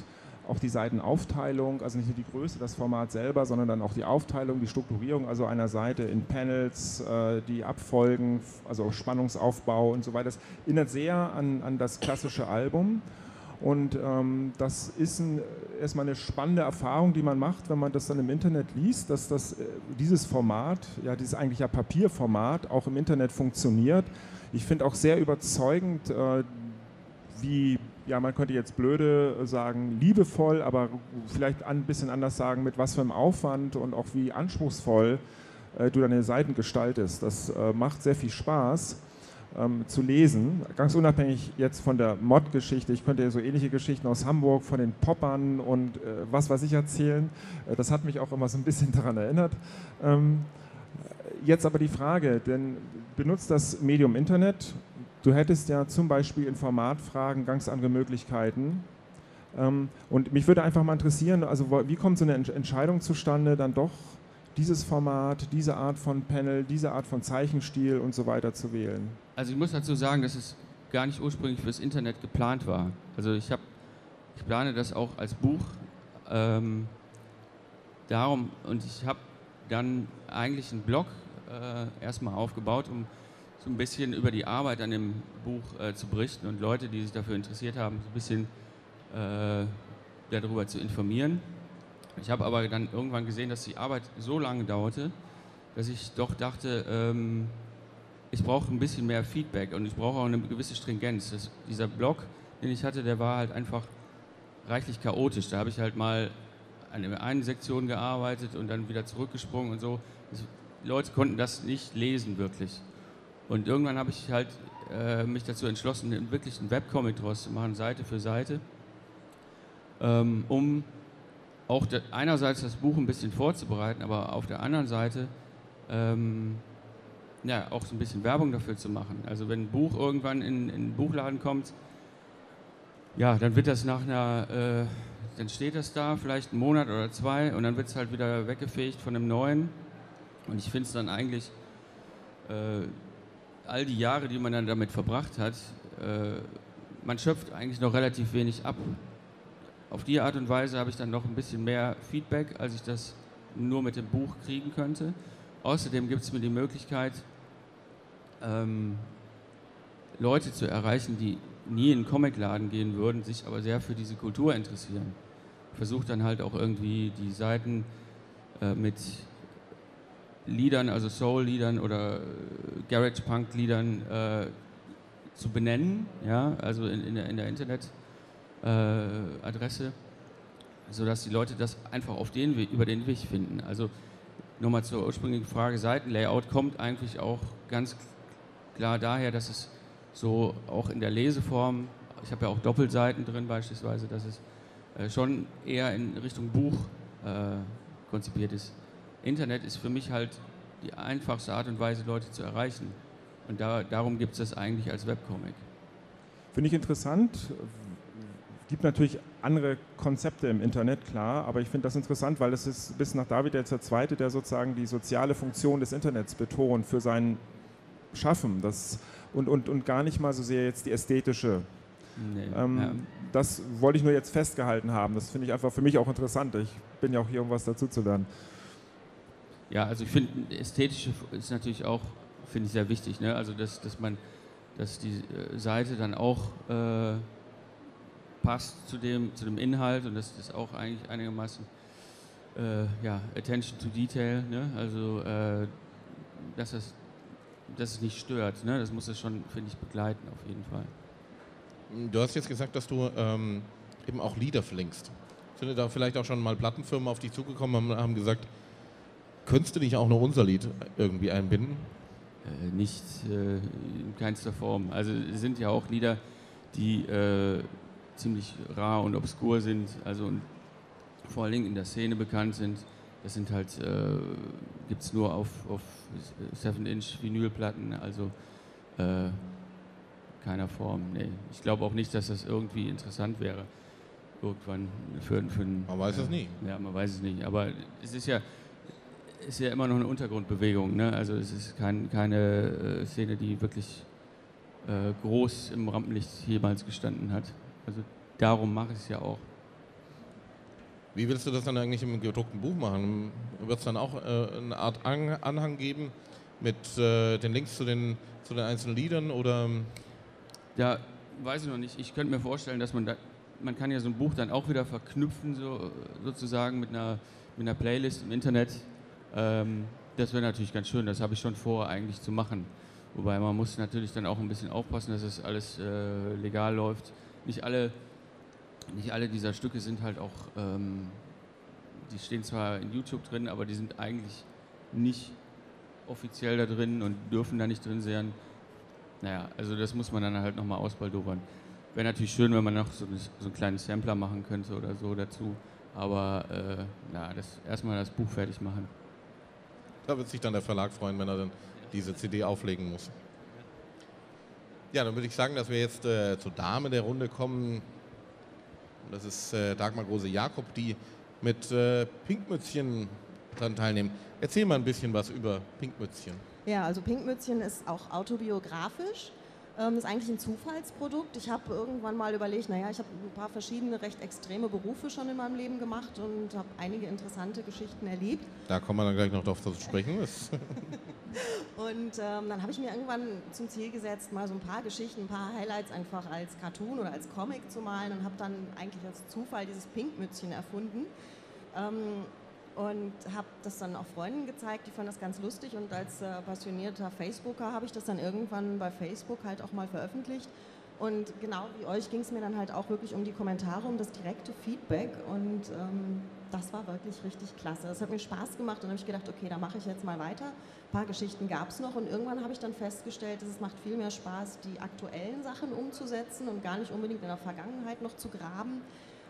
auch die Seitenaufteilung, also nicht nur die Größe, das Format selber, sondern dann auch die Aufteilung, die Strukturierung, also einer Seite in Panels, äh, die Abfolgen, also Spannungsaufbau und so weiter. Das erinnert sehr an, an das klassische Album. Und ähm, das ist ein, erstmal eine spannende Erfahrung, die man macht, wenn man das dann im Internet liest, dass das, äh, dieses Format, ja dieses eigentlich ja Papierformat, auch im Internet funktioniert. Ich finde auch sehr überzeugend, äh, wie ja, man könnte jetzt blöde sagen, liebevoll, aber vielleicht ein bisschen anders sagen, mit was für einem Aufwand und auch wie anspruchsvoll äh, du deine Seiten gestaltest. Das äh, macht sehr viel Spaß ähm, zu lesen, ganz unabhängig jetzt von der Mod-Geschichte. Ich könnte so ähnliche Geschichten aus Hamburg von den Poppern und äh, was weiß ich erzählen. Äh, das hat mich auch immer so ein bisschen daran erinnert. Ähm, jetzt aber die Frage, denn benutzt das Medium Internet Du hättest ja zum Beispiel in Formatfragen ganz andere Möglichkeiten. Ähm, und mich würde einfach mal interessieren, also wie kommt so eine Entscheidung zustande, dann doch dieses Format, diese Art von Panel, diese Art von Zeichenstil und so weiter zu wählen? Also ich muss dazu sagen, dass es gar nicht ursprünglich fürs Internet geplant war. Also ich habe, ich plane das auch als Buch. Ähm, darum und ich habe dann eigentlich einen Blog äh, erstmal aufgebaut, um so ein bisschen über die Arbeit an dem Buch äh, zu berichten und Leute, die sich dafür interessiert haben, so ein bisschen äh, darüber zu informieren. Ich habe aber dann irgendwann gesehen, dass die Arbeit so lange dauerte, dass ich doch dachte, ähm, ich brauche ein bisschen mehr Feedback und ich brauche auch eine gewisse Stringenz. Das, dieser Blog, den ich hatte, der war halt einfach reichlich chaotisch. Da habe ich halt mal an der einen Sektion gearbeitet und dann wieder zurückgesprungen und so. Das, Leute konnten das nicht lesen wirklich. Und irgendwann habe ich halt äh, mich dazu entschlossen, wirklich einen Webcomic draus zu machen, Seite für Seite, ähm, um auch de, einerseits das Buch ein bisschen vorzubereiten, aber auf der anderen Seite ähm, ja, auch so ein bisschen Werbung dafür zu machen. Also wenn ein Buch irgendwann in, in den Buchladen kommt, ja, dann wird das nach einer, äh, dann steht das da vielleicht einen Monat oder zwei und dann wird es halt wieder weggefegt von einem neuen. Und ich finde es dann eigentlich äh, all die Jahre, die man dann damit verbracht hat, äh, man schöpft eigentlich noch relativ wenig ab. Auf die Art und Weise habe ich dann noch ein bisschen mehr Feedback, als ich das nur mit dem Buch kriegen könnte. Außerdem gibt es mir die Möglichkeit, ähm, Leute zu erreichen, die nie in Comicladen gehen würden, sich aber sehr für diese Kultur interessieren. Versuche dann halt auch irgendwie die Seiten äh, mit Liedern, also Soul-Liedern oder äh, Garage-Punk-Liedern äh, zu benennen, ja, also in, in der, in der Internetadresse, äh, sodass die Leute das einfach auf den Weg, über den Weg finden. Also nochmal zur ursprünglichen Frage, Seitenlayout kommt eigentlich auch ganz klar daher, dass es so auch in der Leseform, ich habe ja auch Doppelseiten drin beispielsweise, dass es äh, schon eher in Richtung Buch äh, konzipiert ist. Internet ist für mich halt die einfachste Art und Weise, Leute zu erreichen. Und da, darum gibt es das eigentlich als Webcomic. Finde ich interessant. Gibt natürlich andere Konzepte im Internet, klar, aber ich finde das interessant, weil es ist bis nach David jetzt der Zweite, der sozusagen die soziale Funktion des Internets betont für sein Schaffen das, und, und, und gar nicht mal so sehr jetzt die ästhetische. Nee, ähm, ja. Das wollte ich nur jetzt festgehalten haben. Das finde ich einfach für mich auch interessant. Ich bin ja auch hier, um was dazu zu lernen. Ja, also ich finde, ästhetische ist natürlich auch, finde ich, sehr wichtig. Ne? Also, dass, dass man, dass die äh, Seite dann auch äh, passt zu dem, zu dem Inhalt und dass das auch eigentlich einigermaßen, äh, ja, Attention to Detail, ne? also, äh, dass, das, dass es nicht stört. Ne? Das muss es schon, finde ich, begleiten auf jeden Fall. Du hast jetzt gesagt, dass du ähm, eben auch Lieder verlinkst. Sind da vielleicht auch schon mal Plattenfirmen auf dich zugekommen und haben gesagt, Könntest du nicht auch noch unser Lied irgendwie einbinden? Äh, nicht äh, in keinster Form. Also es sind ja auch Lieder, die äh, ziemlich rar und obskur sind, also und vor allen Dingen in der Szene bekannt sind. Das sind halt, äh, gibt es nur auf, auf 7-Inch-Vinylplatten, also äh, keiner Form. Nee. Ich glaube auch nicht, dass das irgendwie interessant wäre. Irgendwann für, für einen. Man weiß es nie. Ja, man weiß es nicht. Aber es ist ja, ist ja immer noch eine Untergrundbewegung. Ne? Also es ist kein, keine äh, Szene, die wirklich äh, groß im Rampenlicht jemals gestanden hat. Also darum mache ich es ja auch. Wie willst du das dann eigentlich im gedruckten Buch machen? Wird es dann auch äh, eine Art An Anhang geben mit äh, den Links zu den, zu den einzelnen Liedern oder? Ja, weiß ich noch nicht. Ich könnte mir vorstellen, dass man da, man kann ja so ein Buch dann auch wieder verknüpfen, so, sozusagen mit einer, mit einer Playlist im Internet. Ähm, das wäre natürlich ganz schön, das habe ich schon vor eigentlich zu machen. Wobei man muss natürlich dann auch ein bisschen aufpassen, dass es alles äh, legal läuft. Nicht alle, nicht alle dieser Stücke sind halt auch, ähm, die stehen zwar in YouTube drin, aber die sind eigentlich nicht offiziell da drin und dürfen da nicht drin sein. Naja, also das muss man dann halt nochmal ausbaldowern. Wäre natürlich schön, wenn man noch so, so einen kleinen Sampler machen könnte oder so dazu. Aber äh, na, das, erstmal das Buch fertig machen. Da wird sich dann der Verlag freuen, wenn er dann diese CD auflegen muss. Ja, dann würde ich sagen, dass wir jetzt äh, zur Dame der Runde kommen. Das ist äh, Dagmar Große-Jakob, die mit äh, Pinkmützchen daran teilnehmen. Erzähl mal ein bisschen was über Pinkmützchen. Ja, also Pinkmützchen ist auch autobiografisch. Ähm, ist eigentlich ein Zufallsprodukt. Ich habe irgendwann mal überlegt, naja, ich habe ein paar verschiedene recht extreme Berufe schon in meinem Leben gemacht und habe einige interessante Geschichten erlebt. Da kommen wir dann gleich noch drauf zu sprechen. und ähm, dann habe ich mir irgendwann zum Ziel gesetzt, mal so ein paar Geschichten, ein paar Highlights einfach als Cartoon oder als Comic zu malen und habe dann eigentlich als Zufall dieses Pinkmützchen erfunden. Ähm, und habe das dann auch Freunden gezeigt, die fanden das ganz lustig und als äh, passionierter Facebooker habe ich das dann irgendwann bei Facebook halt auch mal veröffentlicht und genau wie euch ging es mir dann halt auch wirklich um die Kommentare, um das direkte Feedback und ähm, das war wirklich richtig klasse. Das hat mir Spaß gemacht und habe ich gedacht, okay, da mache ich jetzt mal weiter. Ein paar Geschichten gab es noch und irgendwann habe ich dann festgestellt, dass es macht viel mehr Spaß, die aktuellen Sachen umzusetzen und gar nicht unbedingt in der Vergangenheit noch zu graben,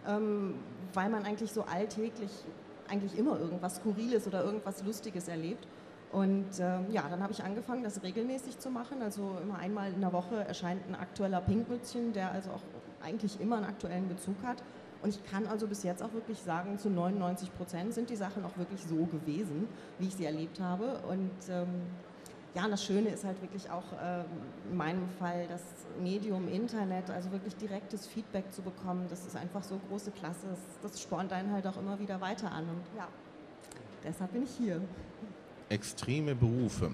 ähm, weil man eigentlich so alltäglich eigentlich immer irgendwas Skurriles oder irgendwas Lustiges erlebt. Und ähm, ja, dann habe ich angefangen, das regelmäßig zu machen. Also immer einmal in der Woche erscheint ein aktueller Pinkmützchen, der also auch eigentlich immer einen aktuellen Bezug hat. Und ich kann also bis jetzt auch wirklich sagen, zu 99 Prozent sind die Sachen auch wirklich so gewesen, wie ich sie erlebt habe. Und ähm, ja, und das Schöne ist halt wirklich auch äh, in meinem Fall das Medium Internet, also wirklich direktes Feedback zu bekommen, das ist einfach so große Klasse. Das, das spornt einen halt auch immer wieder weiter an. Und ja, deshalb bin ich hier. Extreme Berufe.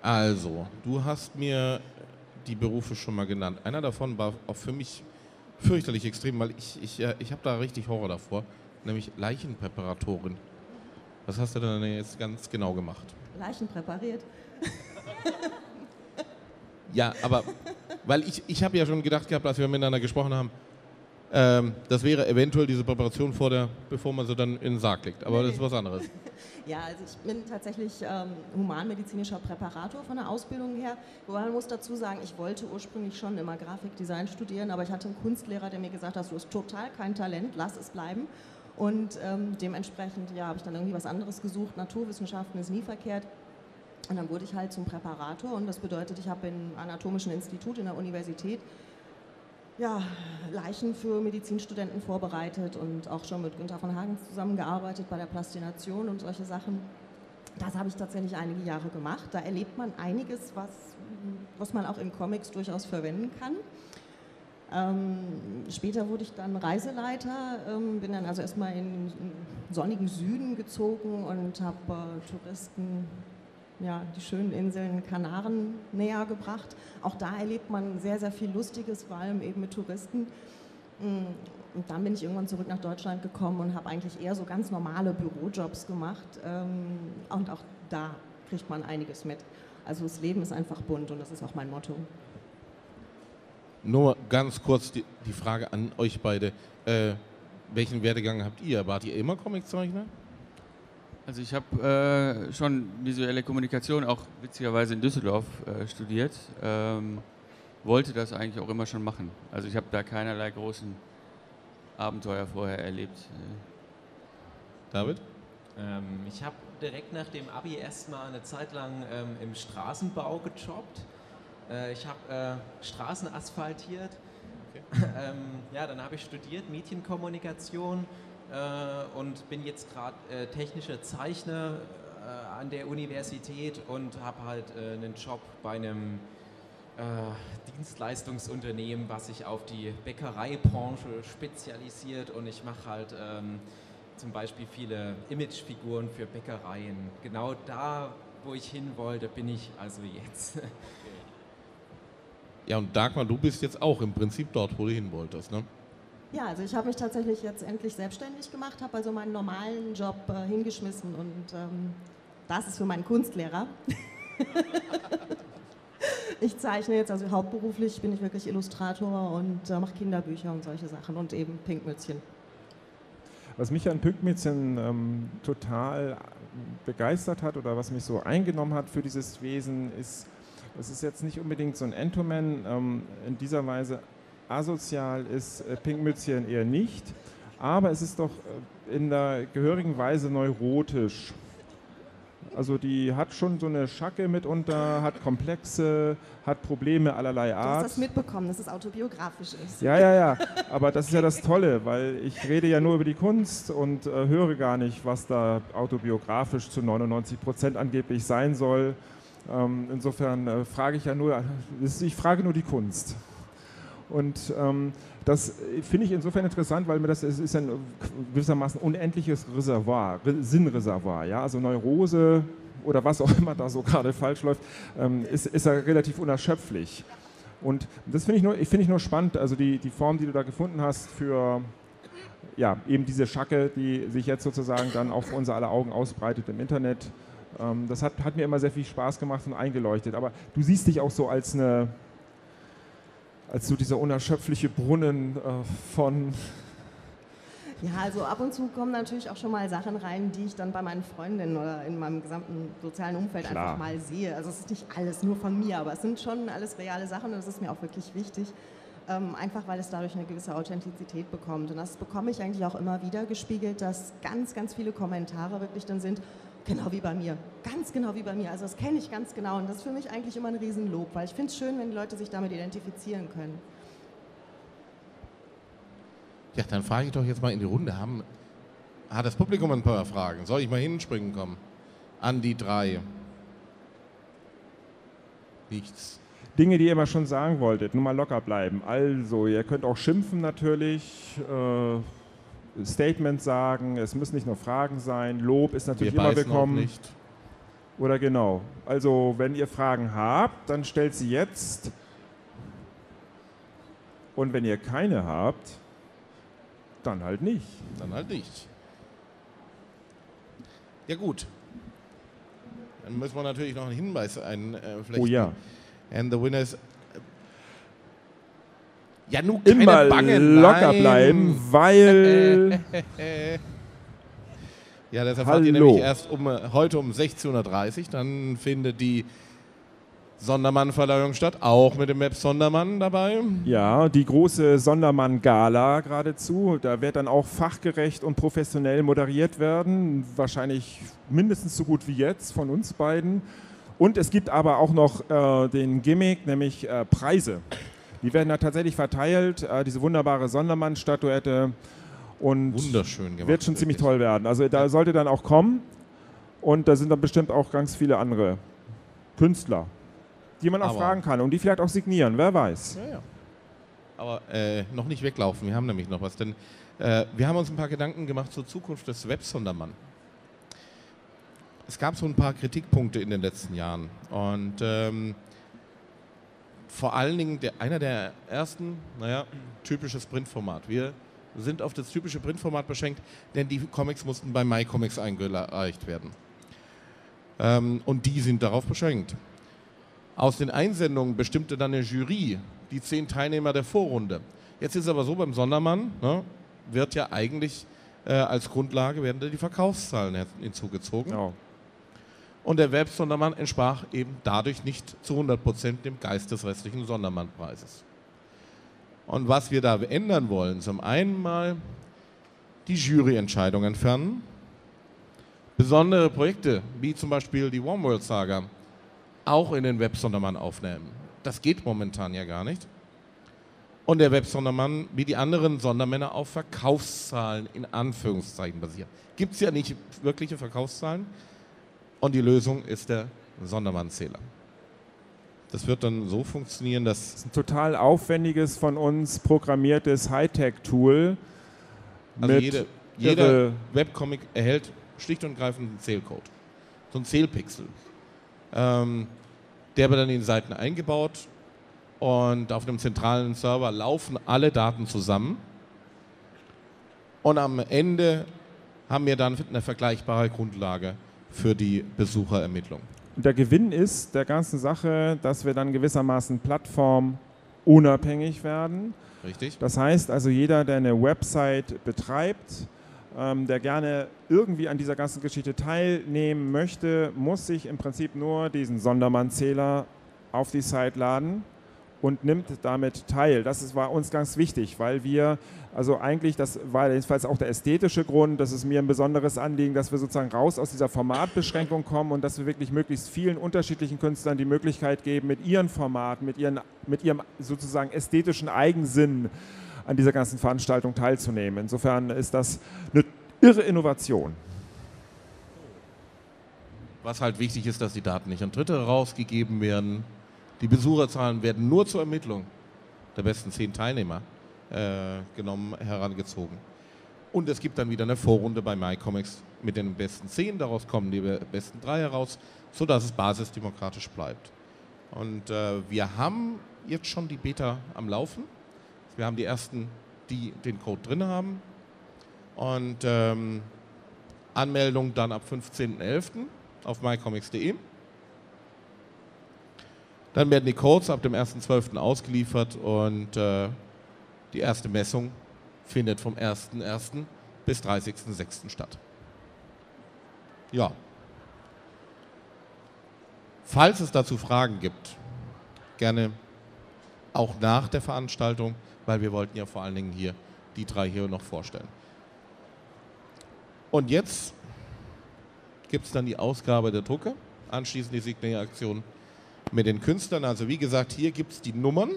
Also, du hast mir die Berufe schon mal genannt. Einer davon war auch für mich fürchterlich extrem, weil ich, ich, äh, ich habe da richtig Horror davor, nämlich Leichenpräparatorin. Was hast du denn jetzt ganz genau gemacht? Leichen präpariert. Ja, aber weil ich, ich habe ja schon gedacht gehabt, als wir miteinander gesprochen haben, ähm, das wäre eventuell diese Präparation vor der, bevor man sie dann in den Sarg legt. Aber das ist was anderes. Ja, also ich bin tatsächlich ähm, humanmedizinischer Präparator von der Ausbildung her. Wobei man muss dazu sagen, ich wollte ursprünglich schon immer Grafikdesign studieren, aber ich hatte einen Kunstlehrer, der mir gesagt hat, du hast total kein Talent, lass es bleiben. Und ähm, dementsprechend ja, habe ich dann irgendwie was anderes gesucht. Naturwissenschaften ist nie verkehrt. Und dann wurde ich halt zum Präparator und das bedeutet, ich habe im Anatomischen Institut in der Universität ja, Leichen für Medizinstudenten vorbereitet und auch schon mit Günther von Hagen zusammengearbeitet bei der Plastination und solche Sachen. Das habe ich tatsächlich einige Jahre gemacht. Da erlebt man einiges, was, was man auch in Comics durchaus verwenden kann. Ähm, später wurde ich dann Reiseleiter, ähm, bin dann also erstmal in, in sonnigen Süden gezogen und habe äh, Touristen ja, die schönen Inseln Kanaren näher gebracht. Auch da erlebt man sehr, sehr viel Lustiges, vor allem eben mit Touristen. Mm, und dann bin ich irgendwann zurück nach Deutschland gekommen und habe eigentlich eher so ganz normale Bürojobs gemacht. Ähm, und auch da kriegt man einiges mit. Also das Leben ist einfach bunt und das ist auch mein Motto. Nur ganz kurz die, Frage an euch beide. Äh, welchen Werdegang habt ihr? Wart ihr immer Comiczeichner? Also ich habe äh, schon visuelle Kommunikation auch witzigerweise in Düsseldorf äh, studiert. Ähm, wollte das eigentlich auch immer schon machen. Also ich habe da keinerlei großen Abenteuer vorher erlebt. David? Ähm, ich habe direkt nach dem Abi erstmal eine Zeit lang ähm, im Straßenbau gejobbt. Äh, ich habe äh, Straßen asphaltiert. Okay. ähm, ja, dann habe ich studiert Medienkommunikation äh, und bin jetzt gerade äh, technischer Zeichner äh, an der Universität und habe halt äh, einen Job bei einem äh, Dienstleistungsunternehmen, was sich auf die Bäckereibranche spezialisiert und ich mache halt ähm, zum Beispiel viele Imagefiguren für Bäckereien. Genau da, wo ich hin wollte, bin ich also jetzt. Ja, und Dagmar, du bist jetzt auch im Prinzip dort, wo du hin wolltest, ne? Ja, also ich habe mich tatsächlich jetzt endlich selbstständig gemacht, habe also meinen normalen Job äh, hingeschmissen und ähm, das ist für meinen Kunstlehrer. ich zeichne jetzt, also hauptberuflich bin ich wirklich Illustrator und äh, mache Kinderbücher und solche Sachen und eben Pinkmützchen. Was mich an Pinkmützchen ähm, total begeistert hat oder was mich so eingenommen hat für dieses Wesen, ist, es ist jetzt nicht unbedingt so ein Entoman ähm, in dieser Weise asozial ist äh, Pinkmützchen eher nicht, aber es ist doch äh, in der gehörigen Weise neurotisch. Also die hat schon so eine Schacke mitunter, hat Komplexe, hat Probleme allerlei Art. Du hast das mitbekommen, dass es autobiografisch ist. Ja, ja, ja. Aber das ist ja das Tolle, weil ich rede ja nur über die Kunst und äh, höre gar nicht, was da autobiografisch zu 99 Prozent angeblich sein soll. Ähm, insofern äh, frage ich ja nur, ich frage nur die Kunst. Und ähm, das finde ich insofern interessant, weil mir das ist ein gewissermaßen unendliches Reservoir, Sinnreservoir. Ja? Also Neurose oder was auch immer da so gerade falsch läuft, ähm, ist, ist ja relativ unerschöpflich. Und das finde ich, nur, find ich nur spannend, also die, die Form, die du da gefunden hast für ja, eben diese Schacke, die sich jetzt sozusagen dann auch vor unser aller Augen ausbreitet im Internet. Ähm, das hat, hat mir immer sehr viel Spaß gemacht und eingeleuchtet. Aber du siehst dich auch so als eine als so dieser unerschöpfliche Brunnen äh, von. Ja, also ab und zu kommen natürlich auch schon mal Sachen rein, die ich dann bei meinen Freundinnen oder in meinem gesamten sozialen Umfeld Klar. einfach mal sehe. Also es ist nicht alles nur von mir, aber es sind schon alles reale Sachen und das ist mir auch wirklich wichtig. Ähm, einfach weil es dadurch eine gewisse Authentizität bekommt. Und das bekomme ich eigentlich auch immer wieder gespiegelt, dass ganz, ganz viele Kommentare wirklich dann sind, Genau wie bei mir. Ganz genau wie bei mir. Also das kenne ich ganz genau. Und das ist für mich eigentlich immer ein Riesenlob, weil ich finde es schön, wenn die Leute sich damit identifizieren können. Ja, dann frage ich doch jetzt mal in die Runde. Haben, hat das Publikum ein paar Fragen? Soll ich mal hinspringen kommen? An die drei. Nichts. Dinge, die ihr immer schon sagen wolltet, nur mal locker bleiben. Also, ihr könnt auch schimpfen natürlich. Äh Statement sagen, es müssen nicht nur Fragen sein, Lob ist natürlich Wir immer willkommen. Nicht. Oder genau. Also, wenn ihr Fragen habt, dann stellt sie jetzt. Und wenn ihr keine habt, dann halt nicht. Dann halt nicht. Ja gut. Dann müssen wir natürlich noch einen Hinweis einflechten. Oh ja. And the winner is... Ja, nun keine Immer Bange, locker nein. bleiben, weil Ja, das erfahrt ihr Hallo. nämlich erst um, äh, heute um 16.30 Uhr. Dann findet die Sondermann-Verleihung statt, auch mit dem Web Sondermann dabei. ja, die große Sondermann-Gala geradezu. Da wird dann auch fachgerecht und professionell moderiert werden. Wahrscheinlich mindestens so gut wie jetzt von uns beiden. Und es gibt aber auch noch äh, den Gimmick, nämlich äh, Preise. Die werden da tatsächlich verteilt. Äh, diese wunderbare Sondermann-Statuette. Und Wunderschön gemacht. wird schon ziemlich wirklich. toll werden. Also da sollte dann auch kommen. Und da sind dann bestimmt auch ganz viele andere Künstler, die man auch Aber- fragen kann und die vielleicht auch signieren, wer weiß. Ja, ja. Aber äh, noch nicht weglaufen, wir haben nämlich noch was. Denn äh, wir haben uns ein paar Gedanken gemacht zur Zukunft des Web-Sondermann. Es gab so ein paar Kritikpunkte in den letzten Jahren. Und ähm, vor allen Dingen der, einer der ersten, naja, typisches Printformat. Wir sind auf das typische Printformat beschränkt, denn die Comics mussten bei MyComics eingereicht werden. Ähm, und die sind darauf beschränkt. Aus den Einsendungen bestimmte dann eine Jury die zehn Teilnehmer der Vorrunde. Jetzt ist aber so beim Sondermann, ne, wird ja eigentlich äh, als Grundlage werden die Verkaufszahlen hin- hinzugezogen. Ja. Und der Web-Sondermann entsprach eben dadurch nicht zu 100% dem Geist des restlichen Sondermannpreises. Und was wir da ändern wollen, zum einen mal die Juryentscheidung entfernen, besondere Projekte, wie zum Beispiel die One World Saga, auch in den Web-Sondermann aufnehmen. Das geht momentan ja gar nicht. Und der Web-Sondermann, wie die anderen Sondermänner, auf Verkaufszahlen in Anführungszeichen basiert. Gibt es ja nicht wirkliche Verkaufszahlen. Und die Lösung ist der Sondermannzähler. Das wird dann so funktionieren, dass Das ist ein total aufwendiges, von uns programmiertes Hightech-Tool. also mit jede, jeder Webcomic erhält schlicht und greifend einen Zählcode. So ein Zählpixel. Ähm, der wird dann in die Seiten eingebaut und auf einem zentralen Server laufen alle Daten zusammen. Und am Ende haben wir dann eine vergleichbare Grundlage für die Besucherermittlung. Der Gewinn ist der ganzen Sache, dass wir dann gewissermaßen plattformunabhängig werden. Richtig? Das heißt also, jeder, der eine Website betreibt, ähm, der gerne irgendwie an dieser ganzen Geschichte teilnehmen möchte, muss sich im Prinzip nur diesen Sondermann-Zähler auf die Site laden und nimmt damit teil. Das war uns ganz wichtig, weil wir, also eigentlich, das war jedenfalls auch der ästhetische Grund, das ist mir ein besonderes Anliegen, dass wir sozusagen raus aus dieser Formatbeschränkung kommen und dass wir wirklich möglichst vielen unterschiedlichen Künstlern die Möglichkeit geben, mit ihren Formaten, mit, ihren, mit ihrem sozusagen ästhetischen Eigensinn an dieser ganzen Veranstaltung teilzunehmen. Insofern ist das eine irre Innovation. Was halt wichtig ist, dass die Daten nicht an Dritte rausgegeben werden. Die Besucherzahlen werden nur zur Ermittlung der besten zehn Teilnehmer äh, genommen, herangezogen. Und es gibt dann wieder eine Vorrunde bei MyComics mit den besten zehn. Daraus kommen die be- besten drei heraus, sodass es basisdemokratisch bleibt. Und äh, wir haben jetzt schon die Beta am Laufen. Wir haben die ersten, die den Code drin haben. Und ähm, Anmeldung dann ab 15.11. auf mycomics.de. Dann werden die Codes ab dem 1.12. ausgeliefert und äh, die erste Messung findet vom 1.1. bis 30.06. statt. Ja. Falls es dazu Fragen gibt, gerne auch nach der Veranstaltung, weil wir wollten ja vor allen Dingen hier die drei hier noch vorstellen. Und jetzt gibt es dann die Ausgabe der Drucke, anschließend die Signieraktion mit den Künstlern. Also wie gesagt, hier gibt es die Nummern.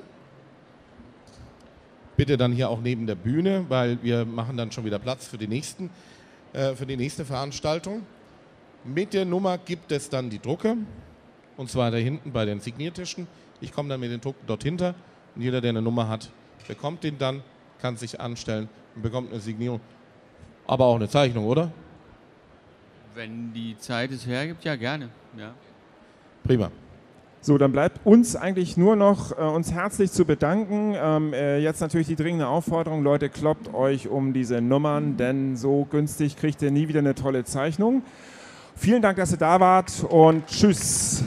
Bitte dann hier auch neben der Bühne, weil wir machen dann schon wieder Platz für die, nächsten, äh, für die nächste Veranstaltung. Mit der Nummer gibt es dann die Drucke, und zwar da hinten bei den Signiertischen. Ich komme dann mit den Drucken dort hinter und jeder, der eine Nummer hat, bekommt den dann, kann sich anstellen und bekommt eine Signierung. Aber auch eine Zeichnung, oder? Wenn die Zeit es hergibt, ja gerne. Ja. Prima. So, dann bleibt uns eigentlich nur noch äh, uns herzlich zu bedanken. Ähm, äh, jetzt natürlich die dringende Aufforderung, Leute, kloppt euch um diese Nummern, denn so günstig kriegt ihr nie wieder eine tolle Zeichnung. Vielen Dank, dass ihr da wart und tschüss.